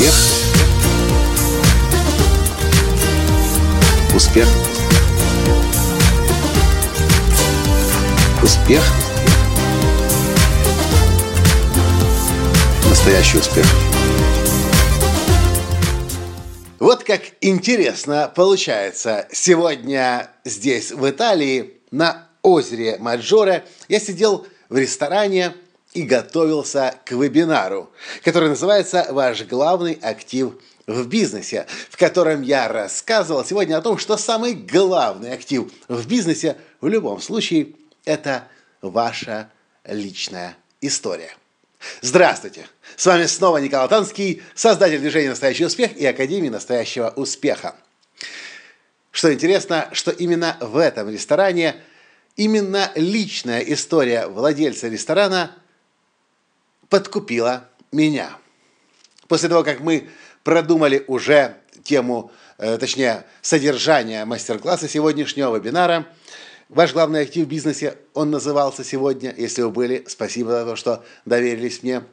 Успех. Успех. Успех. Настоящий успех. Вот как интересно получается. Сегодня здесь, в Италии, на озере Маджоре, я сидел в ресторане и готовился к вебинару, который называется «Ваш главный актив в бизнесе», в котором я рассказывал сегодня о том, что самый главный актив в бизнесе в любом случае – это ваша личная история. Здравствуйте! С вами снова Николай Танский, создатель движения «Настоящий успех» и Академии «Настоящего успеха». Что интересно, что именно в этом ресторане именно личная история владельца ресторана подкупила меня. После того, как мы продумали уже тему, э, точнее, содержание мастер-класса сегодняшнего вебинара, Ваш главный актив в бизнесе, он назывался сегодня. Если вы были, спасибо за то, что доверились мне.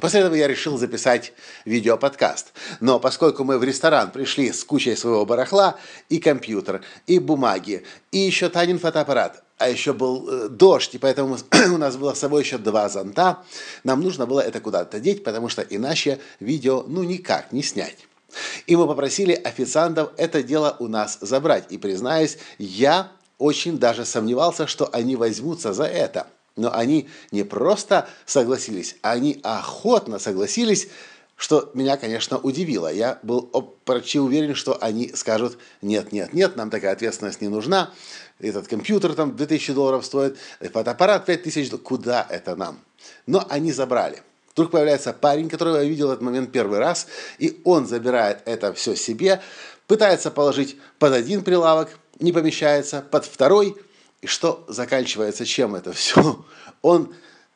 После этого я решил записать видеоподкаст. Но поскольку мы в ресторан пришли с кучей своего барахла, и компьютер, и бумаги, и еще Танин фотоаппарат, а еще был э, дождь, и поэтому у нас было с собой еще два зонта. Нам нужно было это куда-то деть, потому что иначе видео ну никак не снять. И мы попросили официантов это дело у нас забрать. И признаюсь, я очень даже сомневался, что они возьмутся за это. Но они не просто согласились, они охотно согласились, что меня, конечно, удивило. Я был почти уверен, что они скажут, нет, нет, нет, нам такая ответственность не нужна этот компьютер там 2000 долларов стоит, фотоаппарат 5000 долларов, куда это нам? Но они забрали. Вдруг появляется парень, которого я видел этот момент первый раз, и он забирает это все себе, пытается положить под один прилавок, не помещается, под второй, и что заканчивается чем это все? Он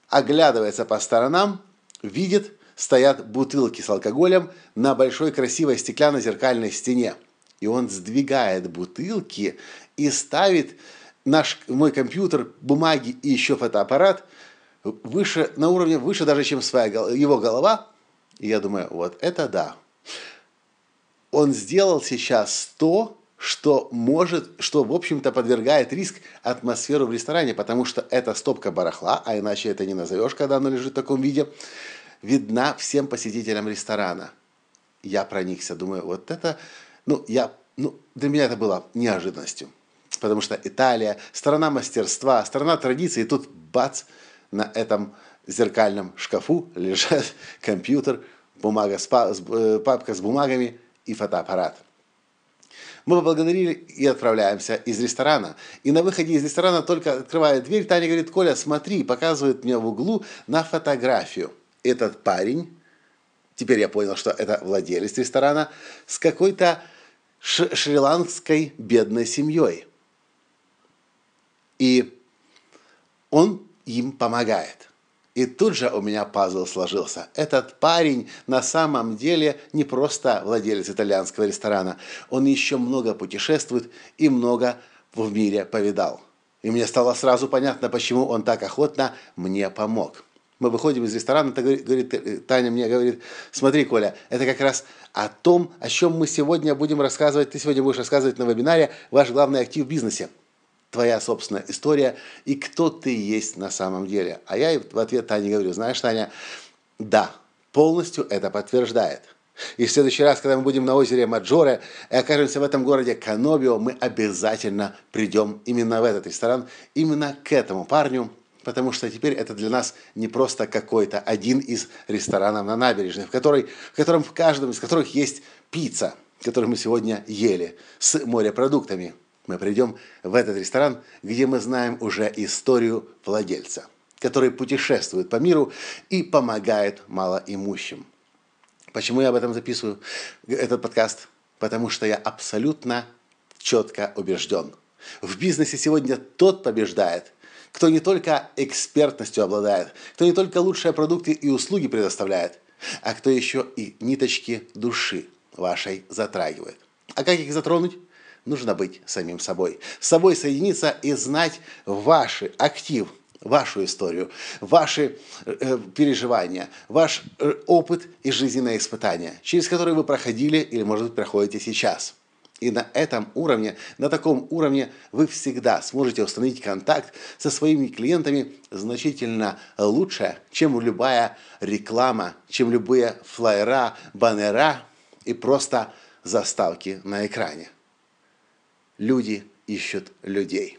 оглядывается по сторонам, видит, стоят бутылки с алкоголем на большой красивой стеклянно-зеркальной стене. И он сдвигает бутылки и ставит наш, мой компьютер, бумаги и еще фотоаппарат выше, на уровне выше даже, чем своя, его голова. И я думаю, вот это да. Он сделал сейчас то, что может, что, в общем-то, подвергает риск атмосферу в ресторане, потому что это стопка барахла, а иначе это не назовешь, когда оно лежит в таком виде, видна всем посетителям ресторана. Я проникся, думаю, вот это, ну, я, ну, для меня это было неожиданностью потому что Италия – страна мастерства, страна традиций, и тут бац, на этом зеркальном шкафу лежат компьютер, бумага с, э, папка с бумагами и фотоаппарат. Мы поблагодарили и отправляемся из ресторана. И на выходе из ресторана только открывает дверь, Таня говорит, Коля, смотри, показывает мне в углу на фотографию. Этот парень, теперь я понял, что это владелец ресторана, с какой-то шри-ланкской бедной семьей. И он им помогает. И тут же у меня пазл сложился. Этот парень на самом деле не просто владелец итальянского ресторана. Он еще много путешествует и много в мире повидал. И мне стало сразу понятно, почему он так охотно мне помог. Мы выходим из ресторана, говорит, Таня мне говорит, смотри, Коля, это как раз о том, о чем мы сегодня будем рассказывать, ты сегодня будешь рассказывать на вебинаре «Ваш главный актив в бизнесе» твоя собственная история и кто ты есть на самом деле. А я в ответ Тане говорю, знаешь, Таня, да, полностью это подтверждает. И в следующий раз, когда мы будем на озере Маджоре и окажемся в этом городе Канобио, мы обязательно придем именно в этот ресторан, именно к этому парню, потому что теперь это для нас не просто какой-то один из ресторанов на набережной, в, которой, в котором в каждом из которых есть пицца, которую мы сегодня ели, с морепродуктами – мы придем в этот ресторан, где мы знаем уже историю владельца, который путешествует по миру и помогает малоимущим. Почему я об этом записываю этот подкаст? Потому что я абсолютно четко убежден. В бизнесе сегодня тот побеждает, кто не только экспертностью обладает, кто не только лучшие продукты и услуги предоставляет, а кто еще и ниточки души вашей затрагивает. А как их затронуть? Нужно быть самим собой. С собой соединиться и знать ваши актив, вашу историю, ваши э, переживания, ваш э, опыт и жизненные испытания, через которые вы проходили или, может быть, проходите сейчас. И на этом уровне, на таком уровне вы всегда сможете установить контакт со своими клиентами значительно лучше, чем любая реклама, чем любые флайера, баннера и просто заставки на экране. Люди ищут людей.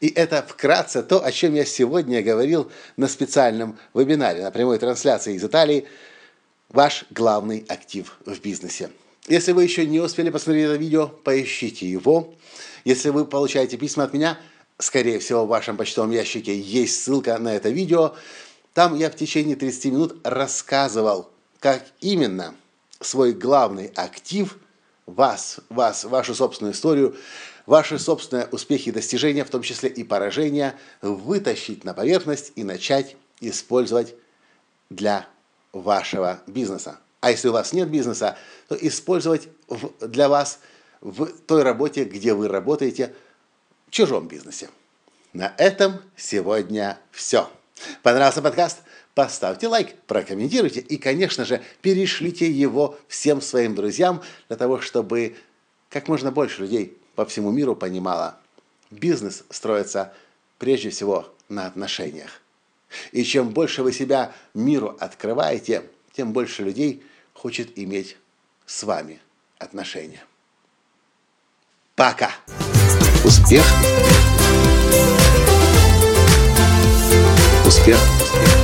И это вкратце то, о чем я сегодня говорил на специальном вебинаре, на прямой трансляции из Италии «Ваш главный актив в бизнесе». Если вы еще не успели посмотреть это видео, поищите его. Если вы получаете письма от меня, скорее всего, в вашем почтовом ящике есть ссылка на это видео. Там я в течение 30 минут рассказывал, как именно свой главный актив, вас, вас, вашу собственную историю, ваши собственные успехи и достижения, в том числе и поражения, вытащить на поверхность и начать использовать для вашего бизнеса. А если у вас нет бизнеса, то использовать для вас в той работе, где вы работаете, в чужом бизнесе. На этом сегодня все. Понравился подкаст? Поставьте лайк, прокомментируйте и, конечно же, перешлите его всем своим друзьям для того, чтобы как можно больше людей по всему миру понимало, бизнес строится прежде всего на отношениях. И чем больше вы себя миру открываете, тем больше людей хочет иметь с вами отношения. Пока! Успех! Успех!